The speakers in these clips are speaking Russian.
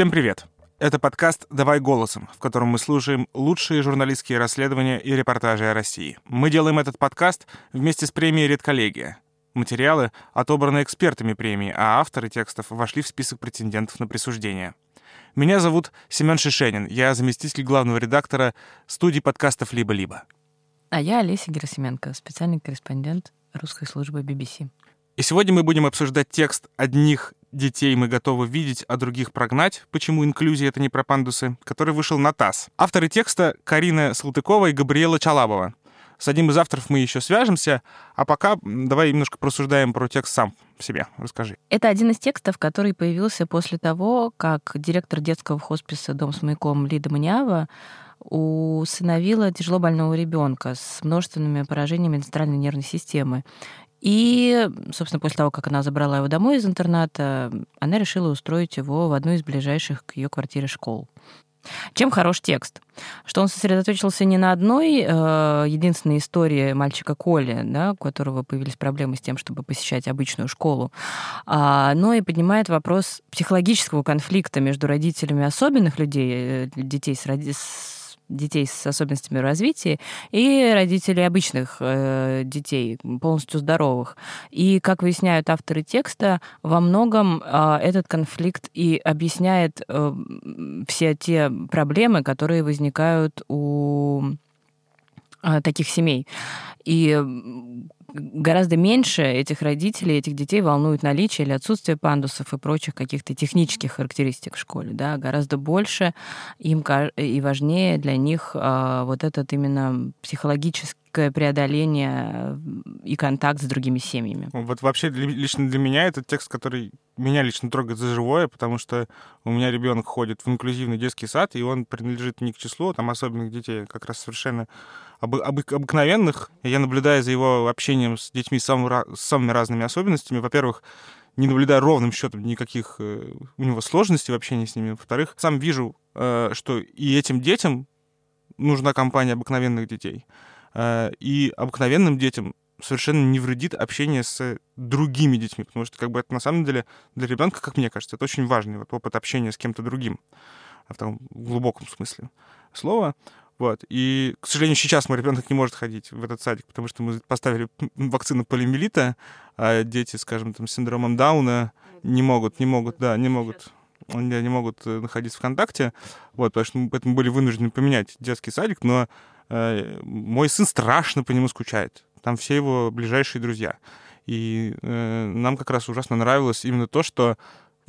Всем привет! Это подкаст «Давай голосом», в котором мы слушаем лучшие журналистские расследования и репортажи о России. Мы делаем этот подкаст вместе с премией «Редколлегия». Материалы отобраны экспертами премии, а авторы текстов вошли в список претендентов на присуждение. Меня зовут Семен Шишенин, я заместитель главного редактора студии подкастов «Либо-либо». А я Олеся Герасименко, специальный корреспондент русской службы BBC. И сегодня мы будем обсуждать текст одних детей мы готовы видеть, а других прогнать. Почему инклюзия — это не про пандусы? Который вышел на ТАСС. Авторы текста Карина Салтыкова и Габриэла Чалабова. С одним из авторов мы еще свяжемся, а пока давай немножко просуждаем про текст сам себе. Расскажи. Это один из текстов, который появился после того, как директор детского хосписа «Дом с маяком» Лида Манява усыновила тяжело больного ребенка с множественными поражениями центральной нервной системы. И, собственно, после того, как она забрала его домой из интерната, она решила устроить его в одну из ближайших к ее квартире школ. Чем хорош текст? Что он сосредоточился не на одной э, единственной истории мальчика Коли, да, у которого появились проблемы с тем, чтобы посещать обычную школу, а, но и поднимает вопрос психологического конфликта между родителями особенных людей, э, детей с, с детей с особенностями развития и родителей обычных э, детей, полностью здоровых. И, как выясняют авторы текста, во многом э, этот конфликт и объясняет э, все те проблемы, которые возникают у таких семей. И гораздо меньше этих родителей, этих детей волнует наличие или отсутствие пандусов и прочих каких-то технических характеристик в школе. Да? Гораздо больше им и важнее для них а, вот этот именно психологическое преодоление и контакт с другими семьями. Вот вообще лично для меня этот текст, который меня лично трогает за живое, потому что у меня ребенок ходит в инклюзивный детский сад, и он принадлежит не к числу там особенных детей, а как раз совершенно об, об, обыкновенных. Я наблюдаю за его общением с детьми с самыми, с самыми разными особенностями. Во-первых, не наблюдаю ровным счетом никаких э, у него сложностей в общении с ними. Во-вторых, сам вижу, э, что и этим детям нужна компания обыкновенных детей. Э, и обыкновенным детям совершенно не вредит общение с другими детьми, потому что как бы это на самом деле для ребенка, как мне кажется, это очень важный вот опыт общения с кем-то другим в таком глубоком смысле слова. Вот. И, к сожалению, сейчас мой ребенок не может ходить в этот садик, потому что мы поставили вакцину полиомиелита, а дети, скажем, там, с синдромом Дауна не могут, не могут, да, не могут не могут находиться в контакте, вот, потому что мы поэтому были вынуждены поменять детский садик, но э, мой сын страшно по нему скучает. Там все его ближайшие друзья. И э, нам как раз ужасно нравилось именно то, что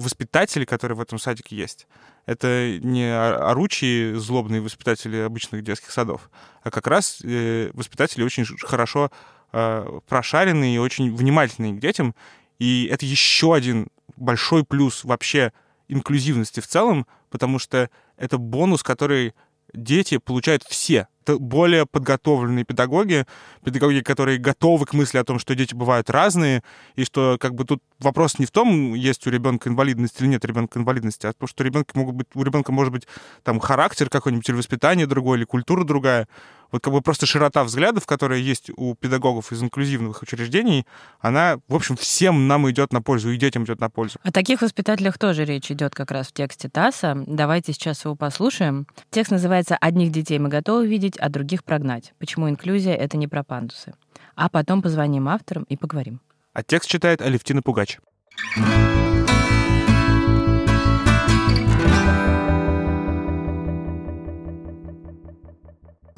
воспитатели, которые в этом садике есть, это не оручие злобные воспитатели обычных детских садов, а как раз э, воспитатели очень хорошо э, прошаренные и очень внимательные к детям. И это еще один большой плюс вообще инклюзивности в целом, потому что это бонус, который дети получают все более подготовленные педагоги, педагоги, которые готовы к мысли о том, что дети бывают разные, и что как бы тут вопрос не в том, есть у ребенка инвалидность или нет ребенка инвалидности, а то, что ребенка могут быть, у ребенка может быть там характер какой-нибудь или воспитание другое, или культура другая. Вот как бы просто широта взглядов, которая есть у педагогов из инклюзивных учреждений, она, в общем, всем нам идет на пользу, и детям идет на пользу. О таких воспитателях тоже речь идет как раз в тексте ТАССа. Давайте сейчас его послушаем. Текст называется «Одних детей мы готовы видеть, а других прогнать. Почему инклюзия — это не про пандусы?» А потом позвоним авторам и поговорим. А текст читает Алевтина Пугач.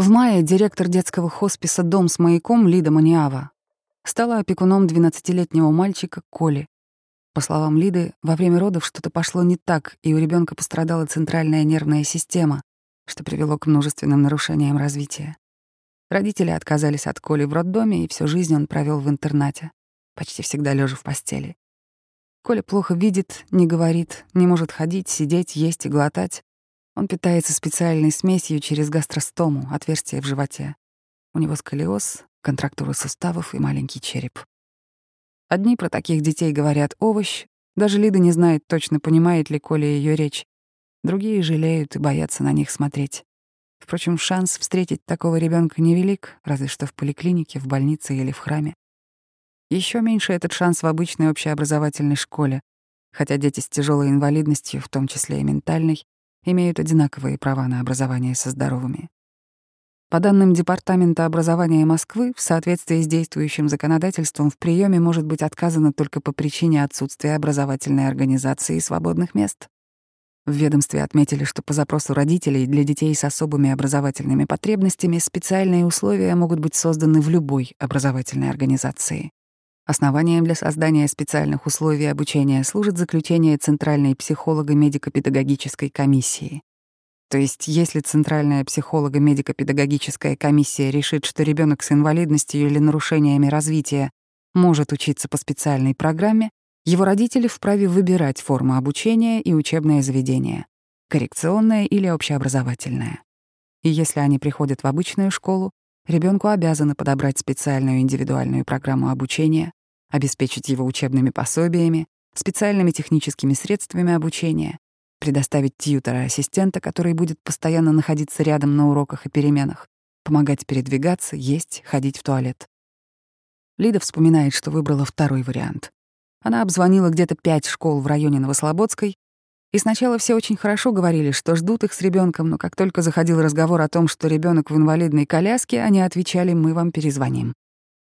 В мае директор детского хосписа «Дом с маяком» Лида Маниава стала опекуном 12-летнего мальчика Коли. По словам Лиды, во время родов что-то пошло не так, и у ребенка пострадала центральная нервная система, что привело к множественным нарушениям развития. Родители отказались от Коли в роддоме, и всю жизнь он провел в интернате, почти всегда лежа в постели. Коля плохо видит, не говорит, не может ходить, сидеть, есть и глотать. Он питается специальной смесью через гастростому, отверстие в животе. У него сколиоз, контрактура суставов и маленький череп. Одни про таких детей говорят «овощ», даже Лида не знает точно, понимает ли Коля ее речь. Другие жалеют и боятся на них смотреть. Впрочем, шанс встретить такого ребенка невелик, разве что в поликлинике, в больнице или в храме. Еще меньше этот шанс в обычной общеобразовательной школе. хотя дети с тяжелой инвалидностью, в том числе и ментальной, имеют одинаковые права на образование со здоровыми. По данным Департамента образования Москвы, в соответствии с действующим законодательством в приеме может быть отказано только по причине отсутствия образовательной организации и свободных мест. В ведомстве отметили, что по запросу родителей для детей с особыми образовательными потребностями специальные условия могут быть созданы в любой образовательной организации. Основанием для создания специальных условий обучения служит заключение Центральной психолого-медико-педагогической комиссии. То есть, если Центральная психолого-медико-педагогическая комиссия решит, что ребенок с инвалидностью или нарушениями развития может учиться по специальной программе, его родители вправе выбирать форму обучения и учебное заведение — коррекционное или общеобразовательное. И если они приходят в обычную школу, ребенку обязаны подобрать специальную индивидуальную программу обучения, обеспечить его учебными пособиями, специальными техническими средствами обучения, предоставить тьютера-ассистента, который будет постоянно находиться рядом на уроках и переменах, помогать передвигаться, есть, ходить в туалет. Лида вспоминает, что выбрала второй вариант. Она обзвонила где-то пять школ в районе Новослободской, и сначала все очень хорошо говорили, что ждут их с ребенком, но как только заходил разговор о том, что ребенок в инвалидной коляске, они отвечали «мы вам перезвоним».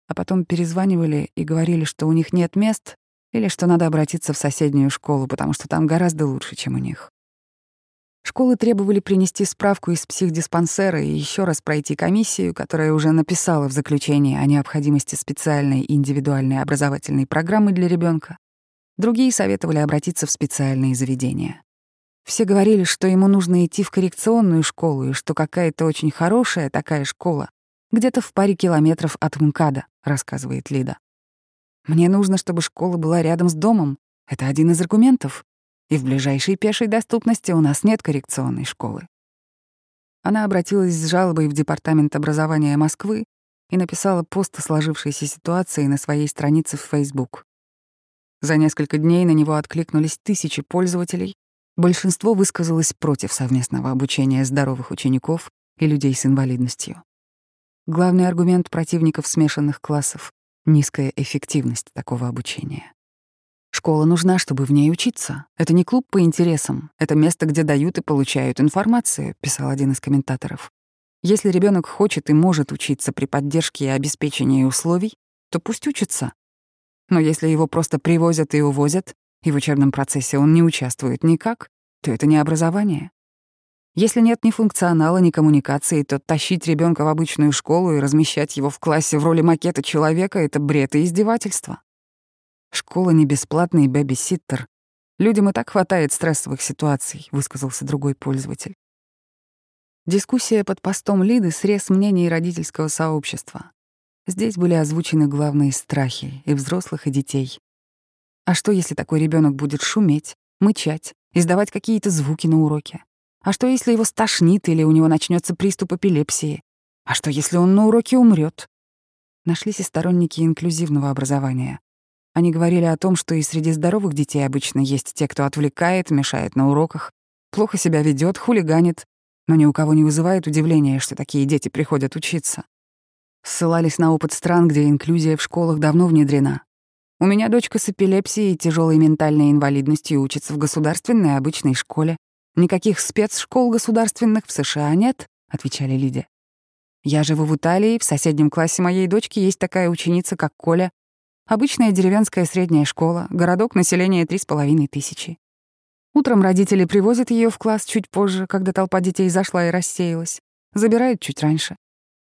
А потом перезванивали и говорили, что у них нет мест, или что надо обратиться в соседнюю школу, потому что там гораздо лучше, чем у них. Школы требовали принести справку из психдиспансера и еще раз пройти комиссию, которая уже написала в заключении о необходимости специальной индивидуальной образовательной программы для ребенка. Другие советовали обратиться в специальные заведения. Все говорили, что ему нужно идти в коррекционную школу и что какая-то очень хорошая такая школа где-то в паре километров от МКАДа, рассказывает Лида. Мне нужно, чтобы школа была рядом с домом. Это один из аргументов. И в ближайшей пешей доступности у нас нет коррекционной школы. Она обратилась с жалобой в Департамент образования Москвы и написала пост о сложившейся ситуации на своей странице в Facebook. За несколько дней на него откликнулись тысячи пользователей. Большинство высказалось против совместного обучения здоровых учеников и людей с инвалидностью. Главный аргумент противников смешанных классов низкая эффективность такого обучения. Школа нужна, чтобы в ней учиться. Это не клуб по интересам, это место, где дают и получают информацию, писал один из комментаторов. Если ребенок хочет и может учиться при поддержке и обеспечении условий, то пусть учится. Но если его просто привозят и увозят, и в учебном процессе он не участвует никак, то это не образование. Если нет ни функционала, ни коммуникации, то тащить ребенка в обычную школу и размещать его в классе в роли макета человека — это бред и издевательство. Школа не бесплатный бэби-ситтер. Людям и так хватает стрессовых ситуаций, высказался другой пользователь. Дискуссия под постом Лиды — срез мнений родительского сообщества. Здесь были озвучены главные страхи и взрослых, и детей. А что, если такой ребенок будет шуметь, мычать, издавать какие-то звуки на уроке? А что, если его стошнит или у него начнется приступ эпилепсии? А что, если он на уроке умрет? Нашлись и сторонники инклюзивного образования. Они говорили о том, что и среди здоровых детей обычно есть те, кто отвлекает, мешает на уроках, плохо себя ведет, хулиганит, но ни у кого не вызывает удивления, что такие дети приходят учиться. Ссылались на опыт стран, где инклюзия в школах давно внедрена. У меня дочка с эпилепсией и тяжелой ментальной инвалидностью учится в государственной обычной школе. «Никаких спецшкол государственных в США нет», — отвечали Лиде. «Я живу в Италии, в соседнем классе моей дочки есть такая ученица, как Коля. Обычная деревенская средняя школа, городок, население три с половиной тысячи. Утром родители привозят ее в класс чуть позже, когда толпа детей зашла и рассеялась. Забирают чуть раньше.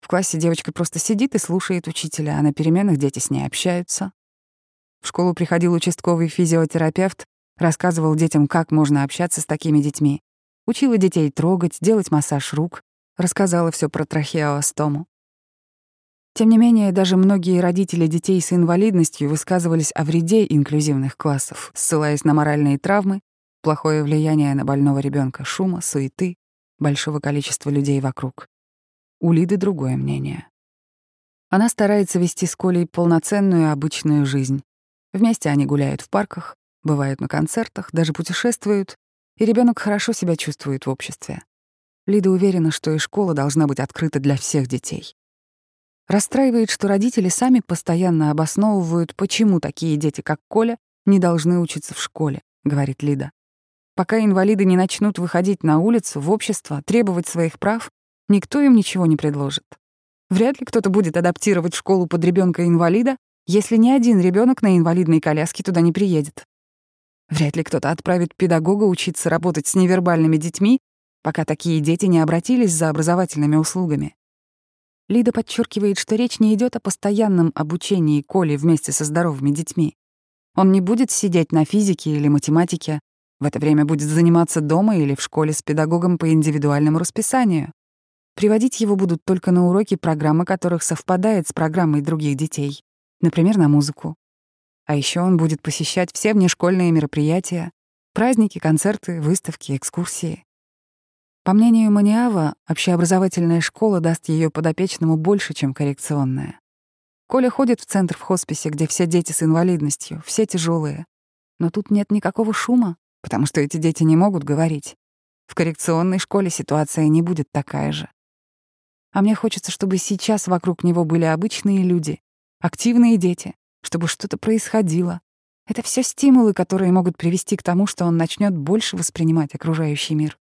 В классе девочка просто сидит и слушает учителя, а на переменах дети с ней общаются. В школу приходил участковый физиотерапевт, Рассказывал детям, как можно общаться с такими детьми. Учила детей трогать, делать массаж рук. Рассказала все про трахеостому. Тем не менее, даже многие родители детей с инвалидностью высказывались о вреде инклюзивных классов, ссылаясь на моральные травмы, плохое влияние на больного ребенка, шума, суеты, большого количества людей вокруг. У Лиды другое мнение. Она старается вести с Колей полноценную обычную жизнь. Вместе они гуляют в парках, бывают на концертах, даже путешествуют, и ребенок хорошо себя чувствует в обществе. Лида уверена, что и школа должна быть открыта для всех детей. Расстраивает, что родители сами постоянно обосновывают, почему такие дети, как Коля, не должны учиться в школе. — говорит Лида. «Пока инвалиды не начнут выходить на улицу, в общество, требовать своих прав, никто им ничего не предложит. Вряд ли кто-то будет адаптировать школу под ребенка инвалида если ни один ребенок на инвалидной коляске туда не приедет. Вряд ли кто-то отправит педагога учиться работать с невербальными детьми, пока такие дети не обратились за образовательными услугами. Лида подчеркивает, что речь не идет о постоянном обучении Коли вместе со здоровыми детьми. Он не будет сидеть на физике или математике, в это время будет заниматься дома или в школе с педагогом по индивидуальному расписанию. Приводить его будут только на уроки, программы которых совпадает с программой других детей например, на музыку. А еще он будет посещать все внешкольные мероприятия, праздники, концерты, выставки, экскурсии. По мнению Маниава, общеобразовательная школа даст ее подопечному больше, чем коррекционная. Коля ходит в центр в хосписе, где все дети с инвалидностью, все тяжелые. Но тут нет никакого шума, потому что эти дети не могут говорить. В коррекционной школе ситуация не будет такая же. А мне хочется, чтобы сейчас вокруг него были обычные люди, активные дети, чтобы что-то происходило. Это все стимулы, которые могут привести к тому, что он начнет больше воспринимать окружающий мир.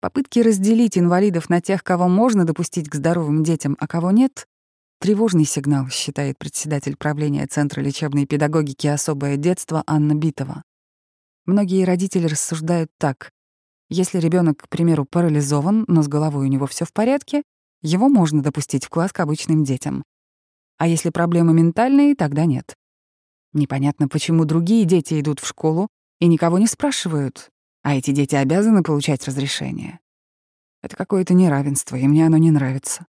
Попытки разделить инвалидов на тех, кого можно допустить к здоровым детям, а кого нет — тревожный сигнал, считает председатель правления Центра лечебной педагогики «Особое детство» Анна Битова. Многие родители рассуждают так. Если ребенок, к примеру, парализован, но с головой у него все в порядке, его можно допустить в класс к обычным детям. А если проблемы ментальные, тогда нет. Непонятно, почему другие дети идут в школу и никого не спрашивают, а эти дети обязаны получать разрешение. Это какое-то неравенство, и мне оно не нравится.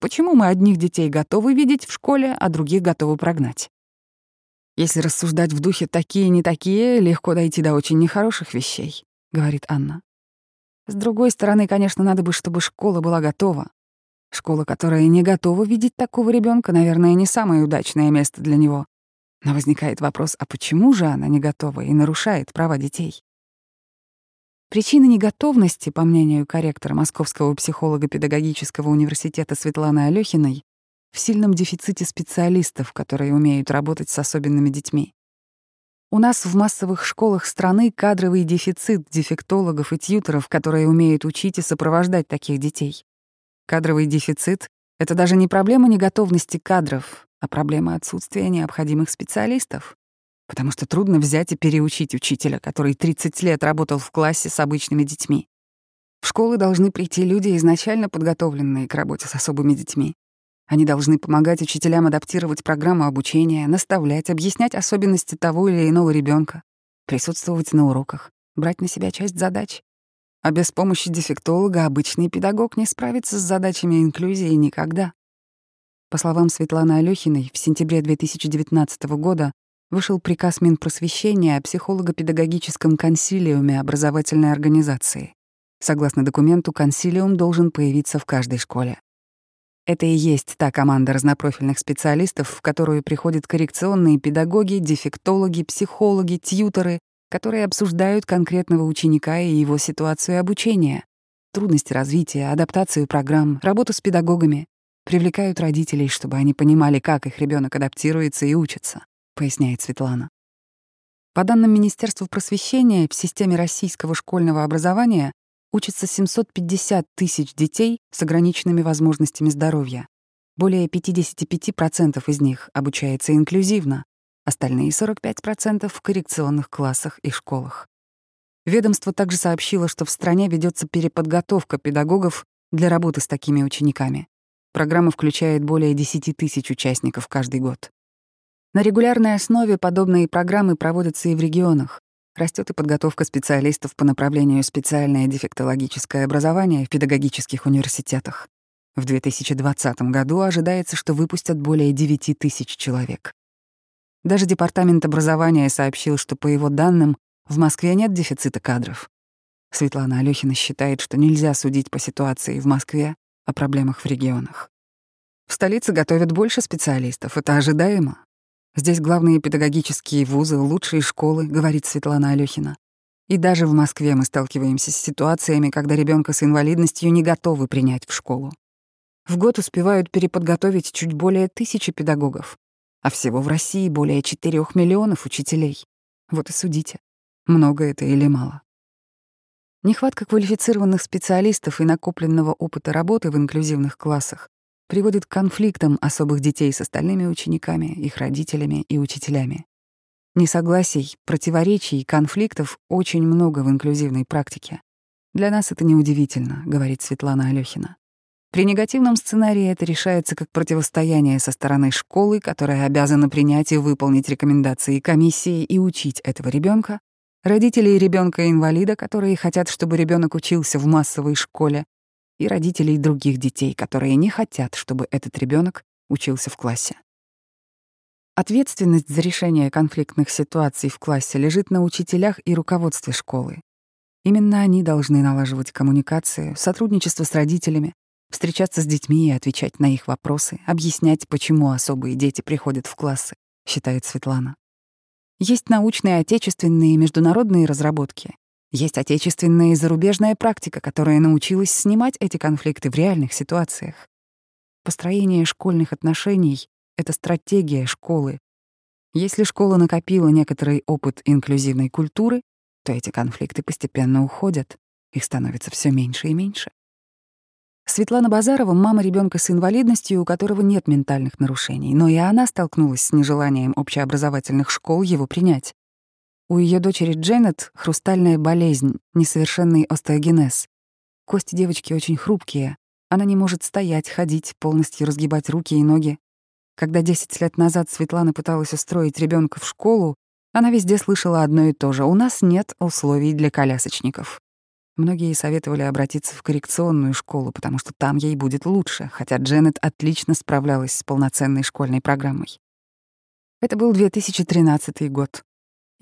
Почему мы одних детей готовы видеть в школе, а других готовы прогнать? Если рассуждать в духе «такие, не такие», легко дойти до очень нехороших вещей, — говорит Анна. С другой стороны, конечно, надо бы, чтобы школа была готова. Школа, которая не готова видеть такого ребенка, наверное, не самое удачное место для него. Но возникает вопрос, а почему же она не готова и нарушает права детей? Причина неготовности, по мнению корректора Московского психолога педагогического университета Светланы Алёхиной, в сильном дефиците специалистов, которые умеют работать с особенными детьми. У нас в массовых школах страны кадровый дефицит дефектологов и тьюторов, которые умеют учить и сопровождать таких детей. Кадровый дефицит — это даже не проблема неготовности кадров, а проблема отсутствия необходимых специалистов. Потому что трудно взять и переучить учителя, который 30 лет работал в классе с обычными детьми. В школы должны прийти люди, изначально подготовленные к работе с особыми детьми. Они должны помогать учителям адаптировать программу обучения, наставлять, объяснять особенности того или иного ребенка, присутствовать на уроках, брать на себя часть задач. А без помощи дефектолога обычный педагог не справится с задачами инклюзии никогда. По словам Светланы Алёхиной, в сентябре 2019 года вышел приказ Минпросвещения о психолого-педагогическом консилиуме образовательной организации. Согласно документу, консилиум должен появиться в каждой школе. Это и есть та команда разнопрофильных специалистов, в которую приходят коррекционные педагоги, дефектологи, психологи, тьюторы, которые обсуждают конкретного ученика и его ситуацию обучения, трудности развития, адаптацию программ, работу с педагогами, привлекают родителей, чтобы они понимали, как их ребенок адаптируется и учится, поясняет Светлана. По данным Министерства просвещения, в системе российского школьного образования учатся 750 тысяч детей с ограниченными возможностями здоровья. Более 55% из них обучается инклюзивно, остальные 45% в коррекционных классах и школах. Ведомство также сообщило, что в стране ведется переподготовка педагогов для работы с такими учениками. Программа включает более 10 тысяч участников каждый год. На регулярной основе подобные программы проводятся и в регионах. Растет и подготовка специалистов по направлению специальное дефектологическое образование в педагогических университетах. В 2020 году ожидается, что выпустят более 9 тысяч человек. Даже Департамент образования сообщил, что, по его данным, в Москве нет дефицита кадров. Светлана Алёхина считает, что нельзя судить по ситуации в Москве о проблемах в регионах. В столице готовят больше специалистов, это ожидаемо. Здесь главные педагогические вузы, лучшие школы, говорит Светлана Алёхина. И даже в Москве мы сталкиваемся с ситуациями, когда ребенка с инвалидностью не готовы принять в школу. В год успевают переподготовить чуть более тысячи педагогов, а всего в России более 4 миллионов учителей. Вот и судите, много это или мало. Нехватка квалифицированных специалистов и накопленного опыта работы в инклюзивных классах приводит к конфликтам особых детей с остальными учениками, их родителями и учителями. Несогласий, противоречий конфликтов очень много в инклюзивной практике. Для нас это неудивительно, говорит Светлана Алёхина. При негативном сценарии это решается как противостояние со стороны школы, которая обязана принять и выполнить рекомендации комиссии и учить этого ребенка, родителей ребенка-инвалида, которые хотят, чтобы ребенок учился в массовой школе, и родителей других детей, которые не хотят, чтобы этот ребенок учился в классе. Ответственность за решение конфликтных ситуаций в классе лежит на учителях и руководстве школы. Именно они должны налаживать коммуникацию, сотрудничество с родителями, встречаться с детьми и отвечать на их вопросы, объяснять, почему особые дети приходят в классы, считает Светлана. Есть научные отечественные и международные разработки. Есть отечественная и зарубежная практика, которая научилась снимать эти конфликты в реальных ситуациях. Построение школьных отношений — это стратегия школы. Если школа накопила некоторый опыт инклюзивной культуры, то эти конфликты постепенно уходят, их становится все меньше и меньше. Светлана Базарова — мама ребенка с инвалидностью, у которого нет ментальных нарушений, но и она столкнулась с нежеланием общеобразовательных школ его принять. У ее дочери Дженнет — хрустальная болезнь, несовершенный остеогенез. Кости девочки очень хрупкие. Она не может стоять, ходить, полностью разгибать руки и ноги. Когда 10 лет назад Светлана пыталась устроить ребенка в школу, она везде слышала одно и то же. У нас нет условий для колясочников. Многие советовали обратиться в коррекционную школу, потому что там ей будет лучше, хотя Дженнет отлично справлялась с полноценной школьной программой. Это был 2013 год.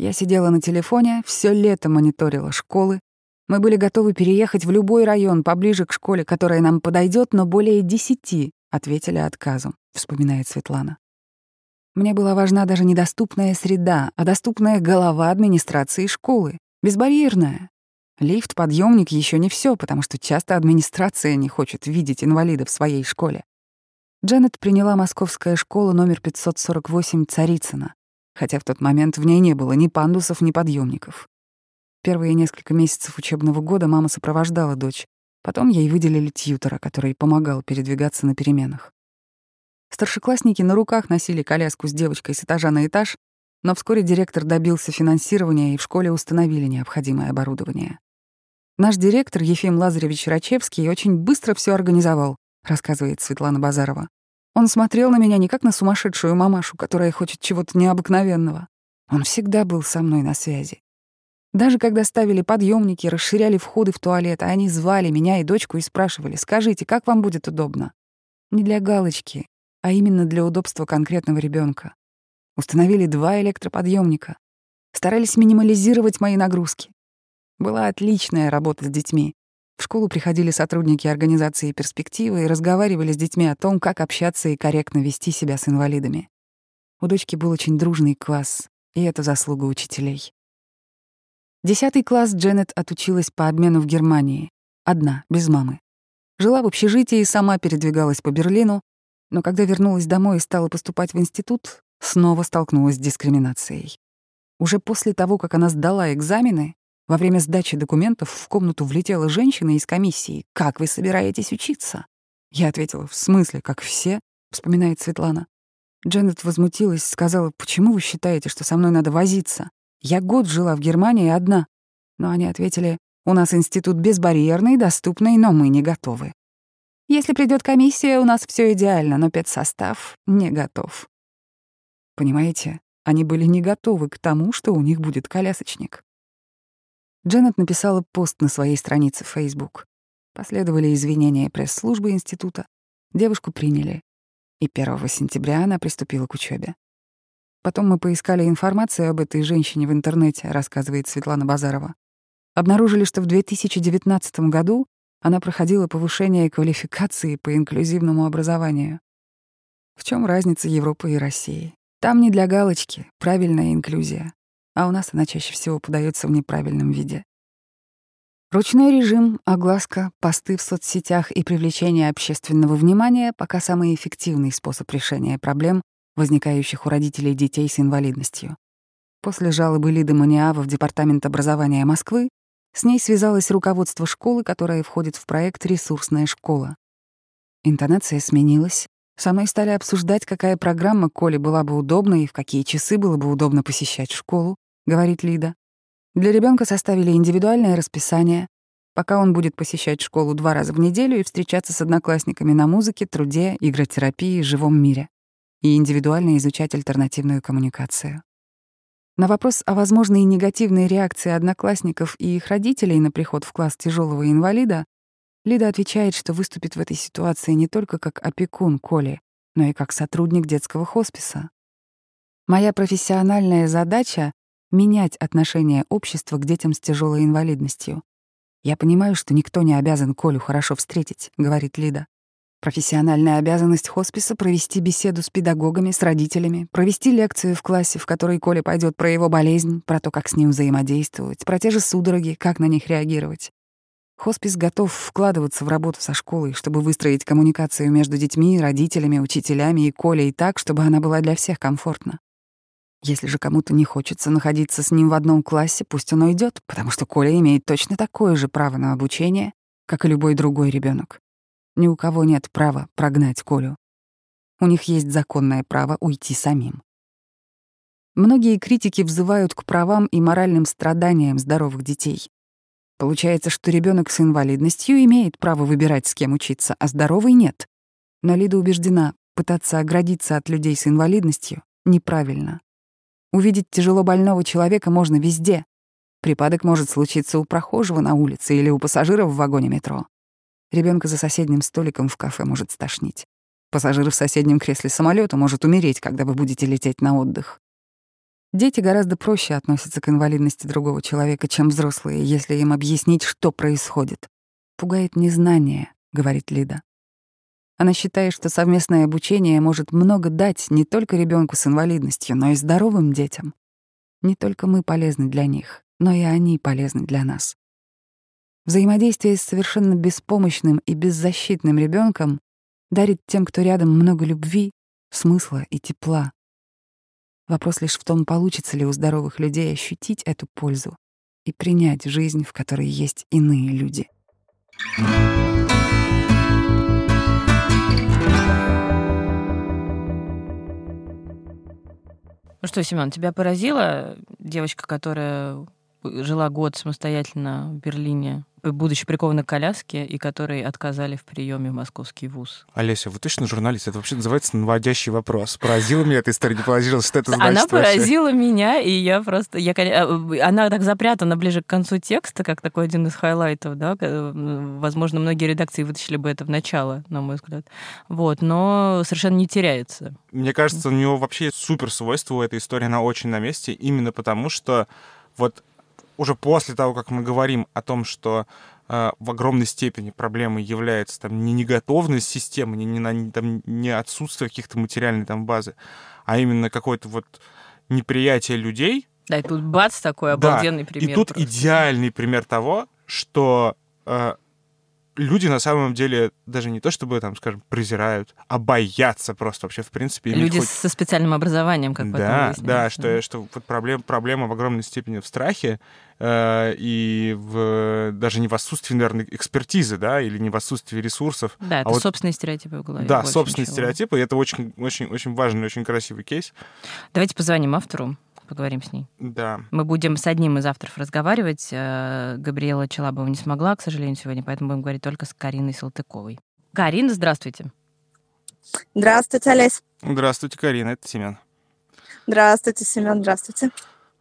Я сидела на телефоне, все лето мониторила школы. Мы были готовы переехать в любой район поближе к школе, которая нам подойдет, но более десяти ответили отказом, вспоминает Светлана. Мне была важна даже недоступная среда, а доступная голова администрации школы, безбарьерная, Лифт, подъемник еще не все, потому что часто администрация не хочет видеть инвалида в своей школе. Дженнет приняла московская школа номер 548 Царицына, хотя в тот момент в ней не было ни пандусов, ни подъемников. Первые несколько месяцев учебного года мама сопровождала дочь. Потом ей выделили тьютера, который помогал передвигаться на переменах. Старшеклассники на руках носили коляску с девочкой с этажа на этаж, но вскоре директор добился финансирования, и в школе установили необходимое оборудование. Наш директор Ефим Лазаревич Рачевский очень быстро все организовал, рассказывает Светлана Базарова. Он смотрел на меня не как на сумасшедшую мамашу, которая хочет чего-то необыкновенного. Он всегда был со мной на связи. Даже когда ставили подъемники, расширяли входы в туалет, а они звали меня и дочку и спрашивали, скажите, как вам будет удобно? Не для галочки, а именно для удобства конкретного ребенка. Установили два электроподъемника. Старались минимализировать мои нагрузки. Была отличная работа с детьми. В школу приходили сотрудники организации «Перспективы» и разговаривали с детьми о том, как общаться и корректно вести себя с инвалидами. У дочки был очень дружный класс, и это заслуга учителей. Десятый класс Дженнет отучилась по обмену в Германии. Одна, без мамы. Жила в общежитии сама передвигалась по Берлину, но когда вернулась домой и стала поступать в институт, снова столкнулась с дискриминацией. Уже после того, как она сдала экзамены, во время сдачи документов в комнату влетела женщина из комиссии. «Как вы собираетесь учиться?» Я ответила, «В смысле, как все?» — вспоминает Светлана. Дженнет возмутилась, сказала, «Почему вы считаете, что со мной надо возиться? Я год жила в Германии одна». Но они ответили, «У нас институт безбарьерный, доступный, но мы не готовы. Если придет комиссия, у нас все идеально, но педсостав не готов». Понимаете, они были не готовы к тому, что у них будет колясочник. Дженнет написала пост на своей странице в Facebook. Последовали извинения пресс-службы института. Девушку приняли. И 1 сентября она приступила к учебе. Потом мы поискали информацию об этой женщине в интернете, рассказывает Светлана Базарова. Обнаружили, что в 2019 году она проходила повышение квалификации по инклюзивному образованию. В чем разница Европы и России? Там не для галочки, правильная инклюзия а у нас она чаще всего подается в неправильном виде. Ручной режим, огласка, посты в соцсетях и привлечение общественного внимания пока самый эффективный способ решения проблем, возникающих у родителей детей с инвалидностью. После жалобы Лиды Маниава в Департамент образования Москвы с ней связалось руководство школы, которая входит в проект «Ресурсная школа». Интонация сменилась. Со мной стали обсуждать, какая программа Коле была бы удобна и в какие часы было бы удобно посещать школу, говорит Лида. Для ребенка составили индивидуальное расписание, пока он будет посещать школу два раза в неделю и встречаться с одноклассниками на музыке, труде, игротерапии, живом мире и индивидуально изучать альтернативную коммуникацию. На вопрос о возможной негативной реакции одноклассников и их родителей на приход в класс тяжелого инвалида, Лида отвечает, что выступит в этой ситуации не только как опекун Коли, но и как сотрудник детского хосписа. Моя профессиональная задача — менять отношение общества к детям с тяжелой инвалидностью. Я понимаю, что никто не обязан Колю хорошо встретить, говорит Лида. Профессиональная обязанность хосписа — провести беседу с педагогами, с родителями, провести лекцию в классе, в которой Коля пойдет про его болезнь, про то, как с ним взаимодействовать, про те же судороги, как на них реагировать. Хоспис готов вкладываться в работу со школой, чтобы выстроить коммуникацию между детьми, родителями, учителями и Колей так, чтобы она была для всех комфортна. Если же кому-то не хочется находиться с ним в одном классе, пусть он уйдет, потому что Коля имеет точно такое же право на обучение, как и любой другой ребенок. Ни у кого нет права прогнать Колю. У них есть законное право уйти самим. Многие критики взывают к правам и моральным страданиям здоровых детей. Получается, что ребенок с инвалидностью имеет право выбирать, с кем учиться, а здоровый — нет. Но Лида убеждена, пытаться оградиться от людей с инвалидностью неправильно. Увидеть тяжело больного человека можно везде. Припадок может случиться у прохожего на улице или у пассажира в вагоне метро. Ребенка за соседним столиком в кафе может стошнить. Пассажир в соседнем кресле самолета может умереть, когда вы будете лететь на отдых. Дети гораздо проще относятся к инвалидности другого человека, чем взрослые, если им объяснить, что происходит. «Пугает незнание», — говорит Лида. Она считает, что совместное обучение может много дать не только ребенку с инвалидностью, но и здоровым детям. Не только мы полезны для них, но и они полезны для нас. Взаимодействие с совершенно беспомощным и беззащитным ребенком дарит тем, кто рядом, много любви, смысла и тепла. Вопрос лишь в том, получится ли у здоровых людей ощутить эту пользу и принять жизнь, в которой есть иные люди. Ну что, Семен, тебя поразила девочка, которая жила год самостоятельно в Берлине будучи прикована к коляске, и которой отказали в приеме в московский вуз. Олеся, вы точно журналист? Это вообще называется наводящий вопрос. Поразила меня эта история, не поразила, что это значит Она вообще? поразила меня, и я просто... Я, э, она так запрятана ближе к концу текста, как такой один из хайлайтов, да? Возможно, многие редакции вытащили бы это в начало, на мой взгляд. Вот, но совершенно не теряется. Мне кажется, у него вообще супер свойство у этой истории, она очень на месте, именно потому что вот уже после того, как мы говорим о том, что э, в огромной степени проблемой является там не неготовность системы, не, не, там, не отсутствие каких-то материальной там базы, а именно какое-то вот неприятие людей. Да, и тут бац, такой обалденный да, пример. И тут просто. идеальный пример того, что э, люди на самом деле даже не то чтобы, там, скажем, презирают, а боятся просто вообще, в принципе. Люди хоть... со специальным образованием, как Да, да, что, да. что вот проблем, проблема в огромной степени в страхе э, и в, даже не в отсутствии, наверное, экспертизы, да, или не в отсутствии ресурсов. Да, а это вот... собственные стереотипы в голове. Да, собственные ничего. стереотипы, и это очень, очень, очень важный, очень красивый кейс. Давайте позвоним автору поговорим с ней. Да. Мы будем с одним из авторов разговаривать. Э, Габриэла Челабова не смогла, к сожалению, сегодня, поэтому будем говорить только с Кариной Салтыковой. Карина, здравствуйте. Здравствуйте, Олесь. Здравствуйте, Карина, это Семен. Здравствуйте, Семен, здравствуйте.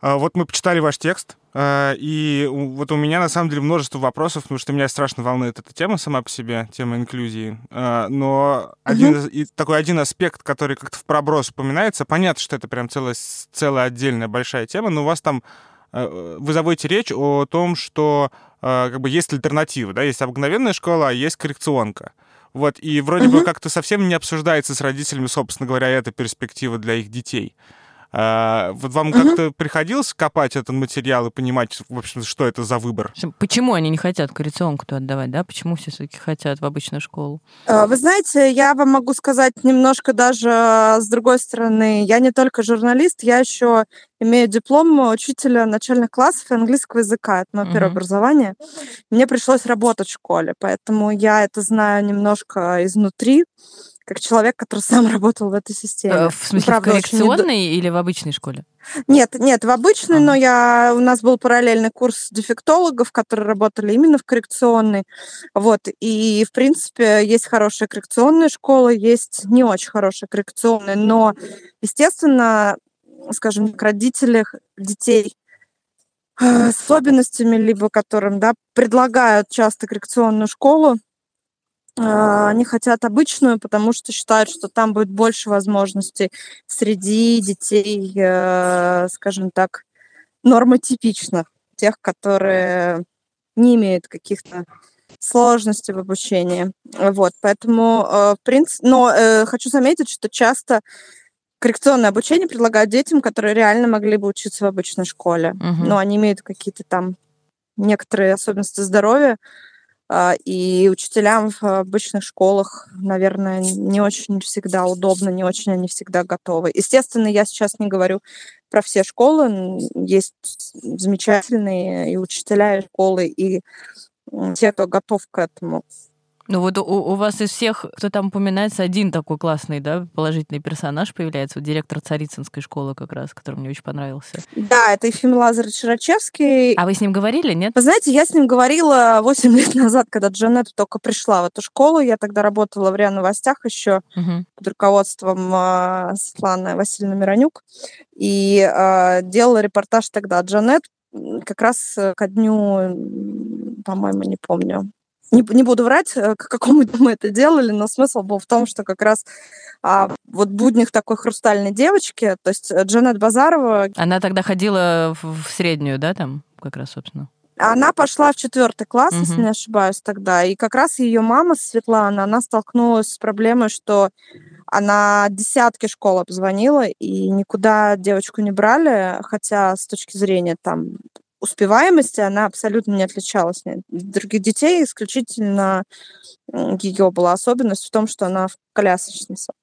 А, вот мы почитали ваш текст, а, и вот у меня на самом деле множество вопросов, потому что меня страшно волнует эта тема сама по себе, тема инклюзии. А, но один, uh-huh. и такой один аспект, который как-то в проброс упоминается, понятно, что это прям целая, целая отдельная большая тема, но у вас там вы заводите речь о том, что как бы есть альтернатива, да, есть обыкновенная школа, а есть коррекционка. Вот, и вроде uh-huh. бы как-то совсем не обсуждается с родителями, собственно говоря, эта перспектива для их детей. А, вот вам угу. как-то приходилось копать этот материал и понимать, в общем, что это за выбор? Почему они не хотят коррекционку-то отдавать, да? Почему все-таки хотят в обычную школу? А, вы знаете, я вам могу сказать немножко даже с другой стороны. Я не только журналист, я еще имею диплом учителя начальных классов и английского языка. Это мое угу. первое образование. Мне пришлось работать в школе, поэтому я это знаю немножко изнутри как человек, который сам работал в этой системе. Э, в смысле, Правда, в коррекционной очень... или в обычной школе? Нет, нет, в обычной, ага. но я, у нас был параллельный курс дефектологов, которые работали именно в коррекционной. Вот, и, в принципе, есть хорошая коррекционная школа, есть не очень хорошая коррекционная, но, естественно, скажем так, родители детей э, с особенностями, либо которым да, предлагают часто коррекционную школу, а, они хотят обычную, потому что считают, что там будет больше возможностей среди детей, э, скажем так, нормотипичных, тех, которые не имеют каких-то сложностей в обучении. Вот, поэтому, э, в принципе, но э, хочу заметить, что часто коррекционное обучение предлагают детям, которые реально могли бы учиться в обычной школе, угу. но они имеют какие-то там некоторые особенности здоровья, а, и учителям в обычных школах, наверное, не очень всегда удобно, не очень они всегда готовы. Естественно, я сейчас не говорю про все школы. Есть замечательные и учителя, и школы, и те, кто готов к этому. Ну вот у, у вас из всех, кто там упоминается, один такой классный, да, положительный персонаж появляется, вот директор Царицынской школы как раз, который мне очень понравился. Да, это Ефим Лазаревич Широчевский. А вы с ним говорили, нет? Вы знаете, я с ним говорила 8 лет назад, когда Джанет только пришла в эту школу. Я тогда работала в РИА Новостях еще угу. под руководством э, Светланы Васильевны Миронюк. И э, делала репортаж тогда Джанет как раз ко дню, по-моему, не помню, не, не буду врать, э, к какому мы это делали, но смысл был в том, что как раз а, вот будних такой хрустальной девочки, то есть э, Джанет Базарова... Она тогда ходила в, в среднюю, да, там как раз, собственно? Она пошла в четвертый класс, угу. если не ошибаюсь, тогда. И как раз ее мама Светлана, она столкнулась с проблемой, что она десятки школ обзвонила, и никуда девочку не брали, хотя с точки зрения там успеваемости она абсолютно не отличалась от других детей. Исключительно ее была особенность в том, что она колясочница.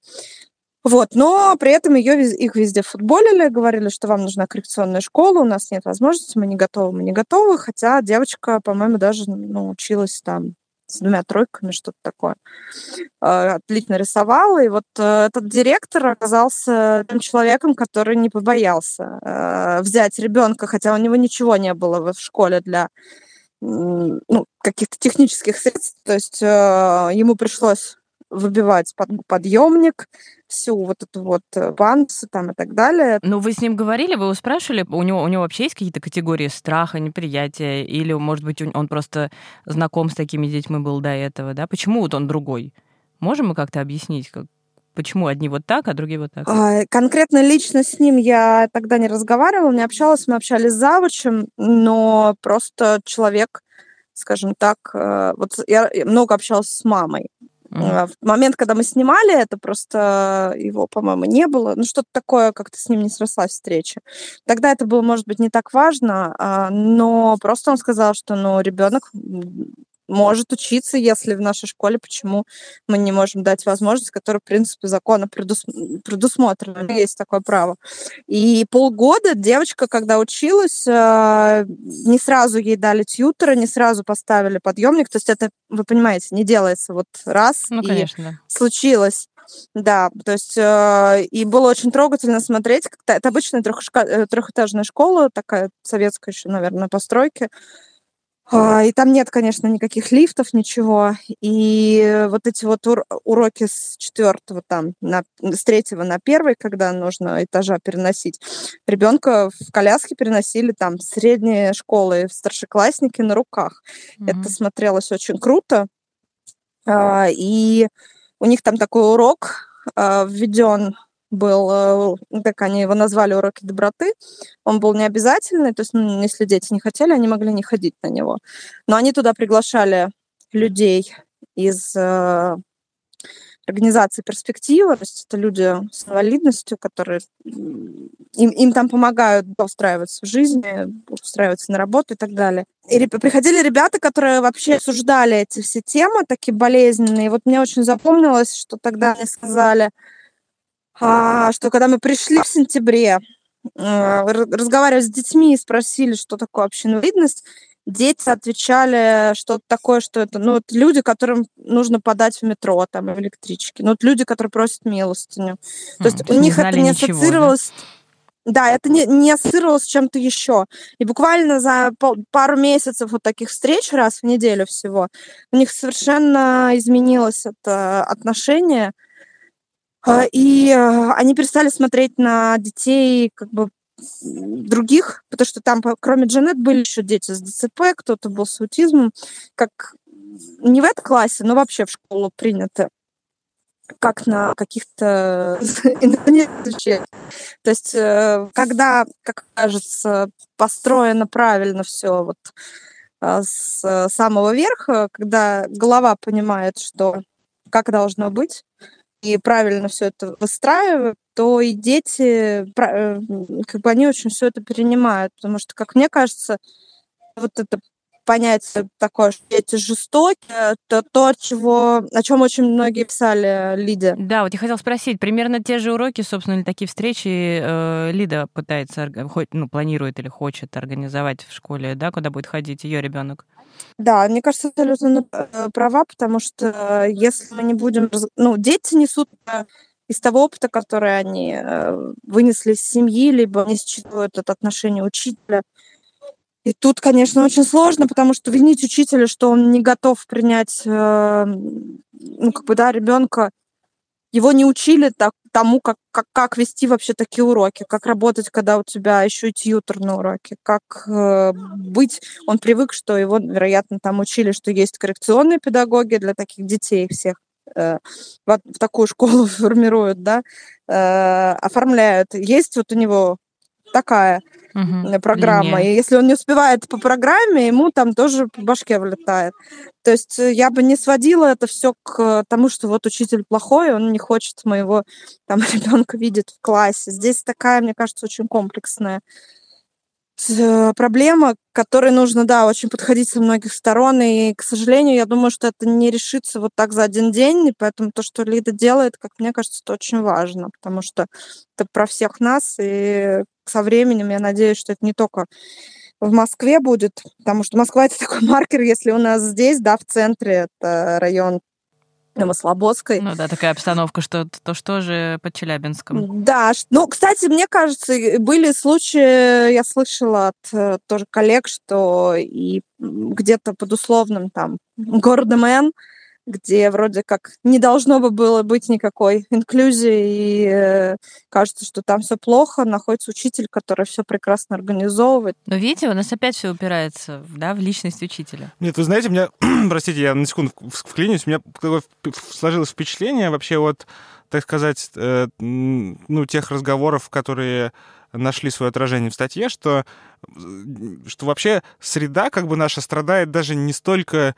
Вот, но при этом ее, их везде футболили, говорили, что вам нужна коррекционная школа, у нас нет возможности, мы не готовы, мы не готовы, хотя девочка, по-моему, даже ну, училась там с двумя тройками, что-то такое. А, отлично рисовала. И вот э, этот директор оказался тем человеком, который не побоялся э, взять ребенка, хотя у него ничего не было в школе для ну, каких-то технических средств. То есть э, ему пришлось выбивать под, подъемник, всю вот эту вот банцу там и так далее. Ну, вы с ним говорили, вы его спрашивали, у него, у него вообще есть какие-то категории страха, неприятия, или, может быть, он просто знаком с такими детьми был до этого, да? Почему вот он другой? Можем мы как-то объяснить, как, почему одни вот так, а другие вот так? А, конкретно лично с ним я тогда не разговаривала, не общалась, мы общались с завучем, но просто человек, скажем так, э, вот я много общалась с мамой, Mm-hmm. В момент, когда мы снимали это, просто его, по-моему, не было. Ну, что-то такое, как-то с ним не срослась встреча. Тогда это было, может быть, не так важно, а, но просто он сказал, что, ну, ребенок может учиться, если в нашей школе, почему мы не можем дать возможность, которая, в принципе, закона предус... предусмотрена, есть такое право. И полгода девочка, когда училась, э, не сразу ей дали тьютера, не сразу поставили подъемник, то есть это, вы понимаете, не делается вот раз ну, и конечно. случилось. Да, то есть э, и было очень трогательно смотреть. Как это обычная. Э, трехэтажная школа, такая советская еще, наверное, постройки. И там нет, конечно, никаких лифтов, ничего. И вот эти вот ур- уроки с четвертого там, на, с третьего на первый, когда нужно этажа переносить, ребенка в коляске переносили там средние школы, старшеклассники на руках. Mm-hmm. Это смотрелось очень круто. А, и у них там такой урок а, введен был, э, ну, так они его назвали уроки доброты. Он был необязательный, то есть, ну, если дети не хотели, они могли не ходить на него. Но они туда приглашали людей из э, организации «Перспектива», то есть это люди с инвалидностью, которые им, им там помогают устраиваться в жизни, устраиваться на работу и так далее. И приходили ребята, которые вообще обсуждали эти все темы, такие болезненные. И вот мне очень запомнилось, что тогда они сказали, что когда мы пришли в сентябре, э, разговаривали с детьми и спросили, что такое вообще инвалидность, дети отвечали что-то такое, что это, ну, вот люди, которым нужно подать в метро, там, в электричке. Ну, вот люди, которые просят милостыню. То есть у них это не ничего, ассоциировалось... Да? да, это не, не ассоциировалось с чем-то еще. И буквально за пару месяцев вот таких встреч раз в неделю всего у них совершенно изменилось это отношение. А, и э, они перестали смотреть на детей как бы других, потому что там, кроме Джанет, были еще дети с ДЦП, кто-то был с аутизмом, как не в этом классе, но вообще в школу принято как на каких-то То есть, э, когда, как кажется, построено правильно все вот а, с самого верха, когда голова понимает, что как должно быть, и правильно все это выстраивают, то и дети, э, как бы они очень все это перенимают, потому что, как мне кажется, вот это понятие такое, что дети жестокие, это то, чего, о чем очень многие писали Лиде. Да, вот я хотела спросить, примерно те же уроки, собственно, или такие встречи э, Лида пытается, хоть, ну, планирует или хочет организовать в школе, да, куда будет ходить ее ребенок? Да, мне кажется, абсолютно э, права, потому что э, если мы не будем... Ну, дети несут э, из того опыта, который они вынесли из семьи, либо они считывают это отношение учителя. И тут, конечно, очень сложно, потому что винить учителя, что он не готов принять, ну, как бы, да, ребенка его не учили так, тому, как, как, как вести вообще такие уроки, как работать, когда у тебя еще и тьютер на уроке, как э, быть. Он привык, что его, вероятно, там учили, что есть коррекционные педагоги для таких детей всех. Э, в, в такую школу формируют, да, э, оформляют. Есть вот у него такая угу, программа. Линия. И если он не успевает по программе, ему там тоже по башке вылетает. То есть э, я бы не сводила это все к тому, что вот учитель плохой, он не хочет моего там ребенка видеть в классе. Здесь такая, мне кажется, очень комплексная проблема, к которой нужно, да, очень подходить со многих сторон. И, к сожалению, я думаю, что это не решится вот так за один день. И поэтому то, что Лида делает, как мне кажется, это очень важно, потому что это про всех нас. И со временем я надеюсь, что это не только в Москве будет, потому что Москва это такой маркер, если у нас здесь, да, в центре, это район Новослободской. Ну да, такая обстановка, что то что же под Челябинском. Да, ну, кстати, мне кажется, были случаи, я слышала от э, тоже коллег, что и где-то под условным там городом Н где вроде как не должно бы было быть никакой инклюзии, и э, кажется, что там все плохо, находится учитель, который все прекрасно организовывает. Но видите, у нас опять все упирается да, в личность учителя. Нет, вы знаете, у меня, простите, я на секунду вклинюсь, у меня такое сложилось впечатление вообще вот, так сказать, э, ну, тех разговоров, которые нашли свое отражение в статье, что, что вообще среда, как бы наша, страдает даже не столько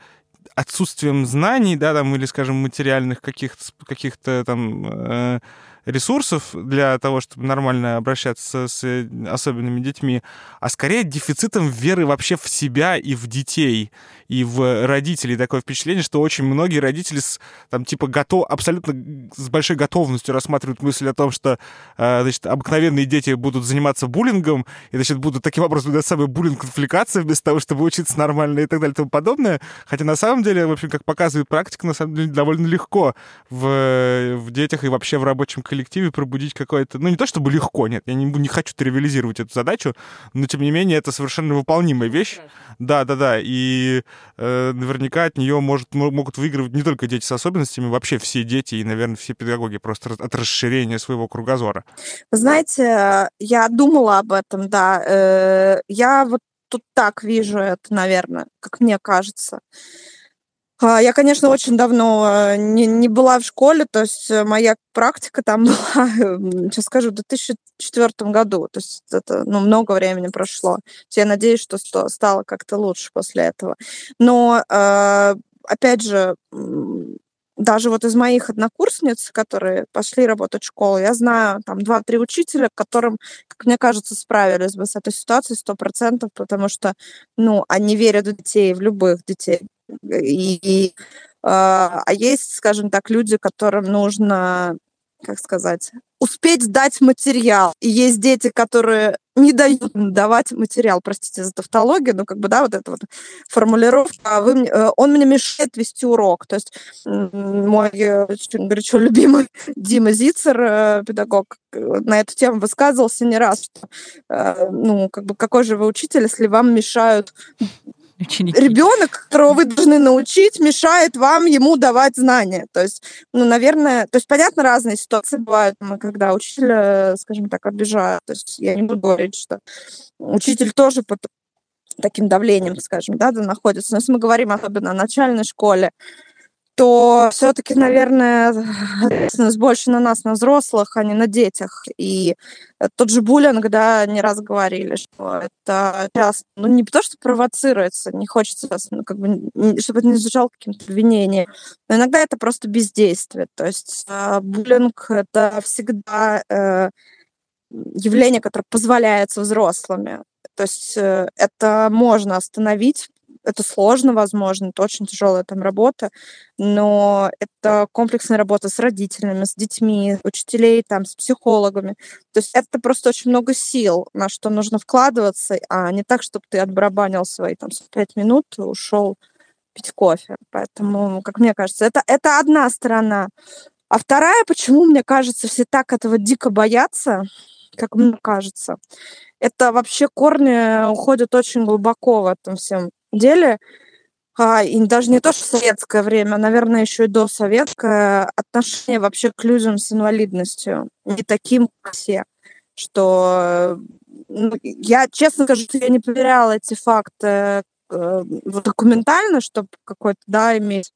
отсутствием знаний, да, там, или, скажем, материальных каких-то каких там э, ресурсов для того, чтобы нормально обращаться с особенными детьми, а скорее дефицитом веры вообще в себя и в детей, и в родителей. Такое впечатление, что очень многие родители с, там, типа, готов, абсолютно с большой готовностью рассматривают мысль о том, что, э, значит, обыкновенные дети будут заниматься буллингом, и, значит, будут таким образом, на самый буллинг отвлекаться вместо того, чтобы учиться нормально и так далее и тому подобное. Хотя на самом деле, в общем, как показывает практика, на самом деле довольно легко в, в детях и вообще в рабочем коллективе пробудить какое-то... Ну, не то чтобы легко, нет, я не, не хочу тривиализировать эту задачу, но, тем не менее, это совершенно выполнимая вещь. Да, да, да. И э, наверняка от нее может, могут выигрывать не только дети с особенностями, вообще все дети и, наверное, все педагоги просто от расширения своего кругозора. Знаете, я думала об этом, да. Э, я вот тут так вижу это, наверное, как мне кажется. А, я, конечно, очень давно э, не, не была в школе, то есть э, моя практика там была, сейчас скажу, в 2004 году, то есть это ну, много времени прошло. Я надеюсь, что стало как-то лучше после этого. Но, э, опять же, даже вот из моих однокурсниц, которые пошли работать в школу, я знаю там два-три учителя, которым, как мне кажется, справились бы с этой ситуацией сто процентов, потому что, ну, они верят в детей, в любых детей. И, и а, а есть, скажем так, люди, которым нужно как сказать, успеть сдать материал. И есть дети, которые не дают давать материал, простите за тавтологию, но как бы, да, вот эта вот формулировка, а вы, э, он мне мешает вести урок. То есть мой э, горячо любимый Дима Зицер, э, педагог, на эту тему высказывался не раз, что, ну, как бы, какой же вы учитель, если вам мешают ученики. Ребенок, которого вы должны научить, мешает вам ему давать знания. То есть, ну, наверное, то есть, понятно, разные ситуации бывают, когда учителя, скажем так, обижают. То есть я не буду говорить, что учитель тоже под таким давлением, скажем, да, находится. Но если мы говорим особенно о начальной школе, то все-таки, наверное, ответственность больше на нас, на взрослых, а не на детях. И тот же буллинг, да, не раз говорили, что это часто, ну, не то, что провоцируется, не хочется, ну, как бы, чтобы это не звучало каким-то обвинением, но иногда это просто бездействие. То есть э, буллинг — это всегда э, явление, которое позволяется взрослыми. То есть э, это можно остановить, это сложно, возможно, это очень тяжелая там работа, но это комплексная работа с родителями, с детьми, учителей, там, с психологами. То есть это просто очень много сил, на что нужно вкладываться, а не так, чтобы ты отбарабанил свои там пять минут и ушел пить кофе. Поэтому, как мне кажется, это, это одна сторона. А вторая, почему, мне кажется, все так этого дико боятся, как мне кажется, это вообще корни уходят очень глубоко в этом всем деле, а, и даже не то, что советское время, а, наверное, еще и до советское, отношение вообще к людям с инвалидностью не таким, как все. Что ну, я, честно скажу, я не проверяла эти факты э, документально, чтобы какой-то, да, иметь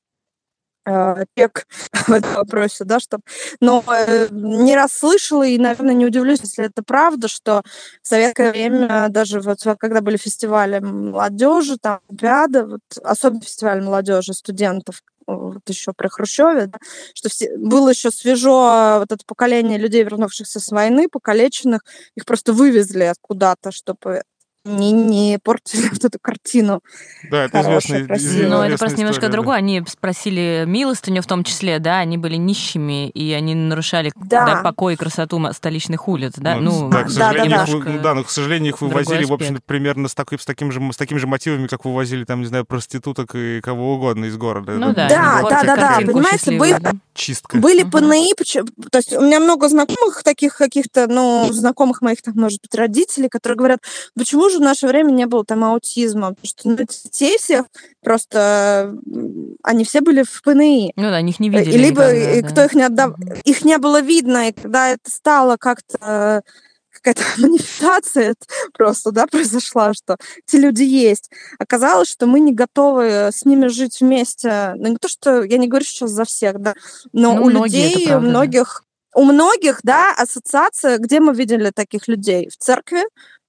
э, пек в этом вопросе, да, что... Но э, не раз слышала и, наверное, не удивлюсь, если это правда, что в советское время, даже вот когда были фестивали молодежи, там, Олимпиада, вот, особенно фестиваль молодежи, студентов, вот еще при Хрущеве, да, что все, было еще свежо вот это поколение людей, вернувшихся с войны, покалеченных, их просто вывезли откуда-то, чтобы не, не портили вот эту картину. Да, это известный Но это просто немножко другое. Они спросили милостыню в том числе, да, они были нищими, и они нарушали да. Да, покой и красоту столичных улиц, да? Ну, ну да, к сожалению, да, да, да. да, но, к сожалению, их вывозили, в общем примерно с, такой, с, таким же, с такими же мотивами, как вывозили, там, не знаю, проституток и кого угодно из города. Ну да, да, да, да, да, понимаете, были, Чистка. были ПНИ, то есть у меня много знакомых таких каких-то, ну, знакомых моих, там, может быть, родителей, которые говорят, почему же в наше время не было там аутизма, потому что ну, детей всех просто они все были в ПНИ. Ну да, них не видели. Либо никогда, кто да. их не отдав... Их не было видно, и когда это стало как-то какая-то манифестация просто, да, произошла, что эти люди есть. Оказалось, что мы не готовы с ними жить вместе. Ну, не то, что я не говорю сейчас за всех, да, но ну, у людей, правда, у многих, да. у многих, да, ассоциация, где мы видели таких людей? В церкви,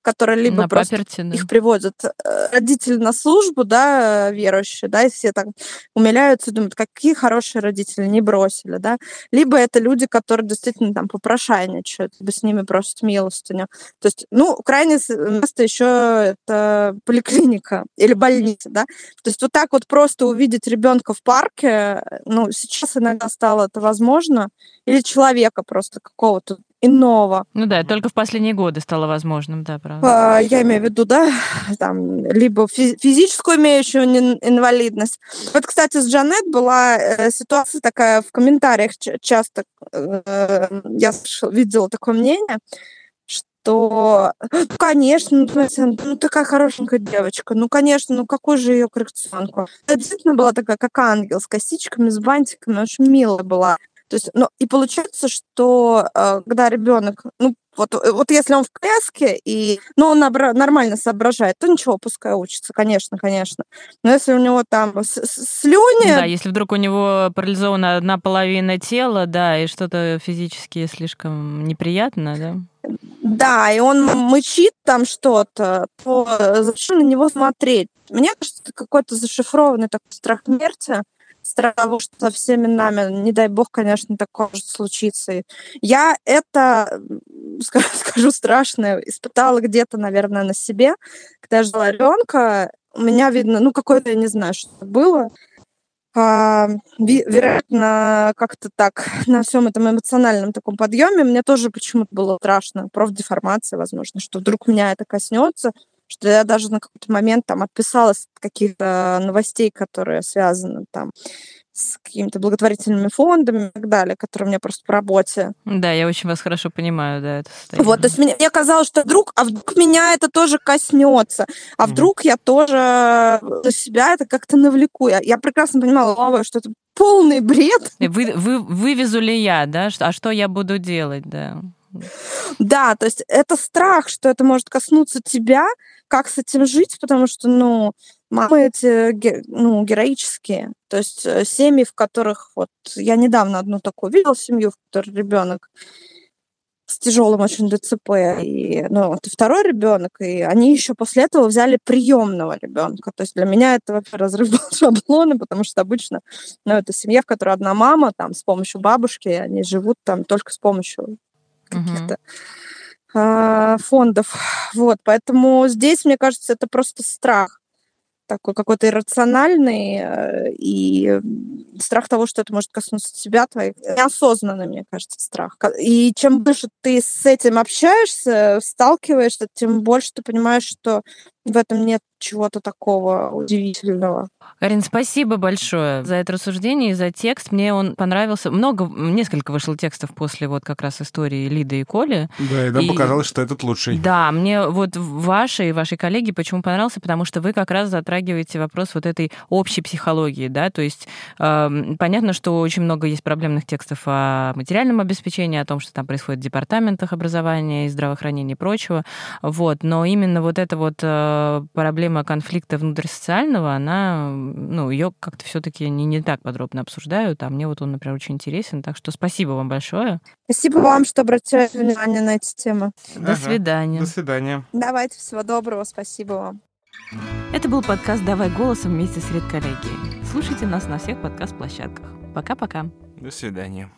которые либо на просто паперти, да. их приводят э, родители на службу, да, верующие, да, и все так умиляются, думают, какие хорошие родители, не бросили, да, либо это люди, которые действительно там попрошайничают, либо с ними просят милостыню. То есть, ну, крайнее место еще это поликлиника или больница, да. То есть вот так вот просто увидеть ребенка в парке, ну, сейчас иногда стало это возможно, или человека просто какого-то иного. Ну да, только в последние годы стало возможным, да, правда. А, я имею в виду, да, там, либо физическую имеющую инвалидность. Вот, кстати, с Джанет была э, ситуация такая в комментариях часто, э, я видела такое мнение, что, ну, конечно, ну, ну, такая хорошенькая девочка, ну, конечно, ну, какой же ее коррекционку? Она действительно была такая, как ангел, с косичками, с бантиками, очень милая была. То есть, ну, и получается, что э, когда ребенок, ну, вот, э, вот если он в коляске, и, ну, он нормально соображает, то ничего, пускай учится, конечно, конечно. Но если у него там слюни... Да, если вдруг у него парализована одна половина тела, да, и что-то физически слишком неприятно, да? Да, и он мычит там что-то, то зачем на него смотреть? Мне кажется, это какой-то зашифрованный такой страх смерти, того, что со всеми нами, не дай бог, конечно, такое может случиться. Я это, скажу страшное, испытала где-то, наверное, на себе, когда я жила ребенка. У меня видно, ну, какое-то, я не знаю, что было. А, вероятно, как-то так на всем этом эмоциональном таком подъеме мне тоже почему-то было страшно, профдеформация, возможно, что вдруг меня это коснется, что я даже на какой-то момент там отписалась от каких-то новостей, которые связаны там с какими-то благотворительными фондами и так далее, которые у меня просто по работе. Да, я очень вас хорошо понимаю, да, это состояние. Вот, то есть мне, мне казалось, что вдруг, а вдруг меня это тоже коснется, а вдруг mm-hmm. я тоже на себя это как-то навлеку. Я, я прекрасно понимала, что это полный бред. Вы, вы, вывезу ли я, да? А что я буду делать, да? Да, то есть это страх, что это может коснуться тебя, как с этим жить, потому что, ну, мамы эти ну, героические. То есть э, семьи, в которых вот я недавно одну такую видела семью, в которой ребенок с тяжелым очень ДЦП, и, ну, это второй ребенок, и они еще после этого взяли приемного ребенка. То есть для меня это вообще разрыв шаблона, потому что обычно, ну, это семья, в которой одна мама, там, с помощью бабушки, они живут там только с помощью каких-то uh-huh. фондов. Вот, поэтому здесь, мне кажется, это просто страх такой какой-то иррациональный э, и страх того, что это может коснуться тебя, твоих неосознанный, мне кажется, страх. И чем больше ты с этим общаешься, сталкиваешься, тем больше ты понимаешь, что в этом нет чего-то такого удивительного. Карин, спасибо большое за это рассуждение и за текст. Мне он понравился. Много, несколько вышло текстов после вот как раз истории Лиды и Коли. Да, и нам и... показалось, что этот лучший. Да, мне вот ваши и ваши коллеги почему понравился, потому что вы как раз затрагиваете вопрос вот этой общей психологии, да, то есть э, понятно, что очень много есть проблемных текстов о материальном обеспечении, о том, что там происходит в департаментах образования и здравоохранения и прочего, вот, но именно вот это вот э, Э, проблема конфликта внутрисоциального, она, ну, ее как-то все-таки не, не так подробно обсуждают, а мне вот он, например, очень интересен. Так что спасибо вам большое. Спасибо вам, что обратили внимание на эти темы. До ага. свидания. До свидания. Давайте, всего доброго, спасибо вам. Это был подкаст «Давай голосом» вместе с редколлегией. Слушайте нас на всех подкаст-площадках. Пока-пока. До свидания.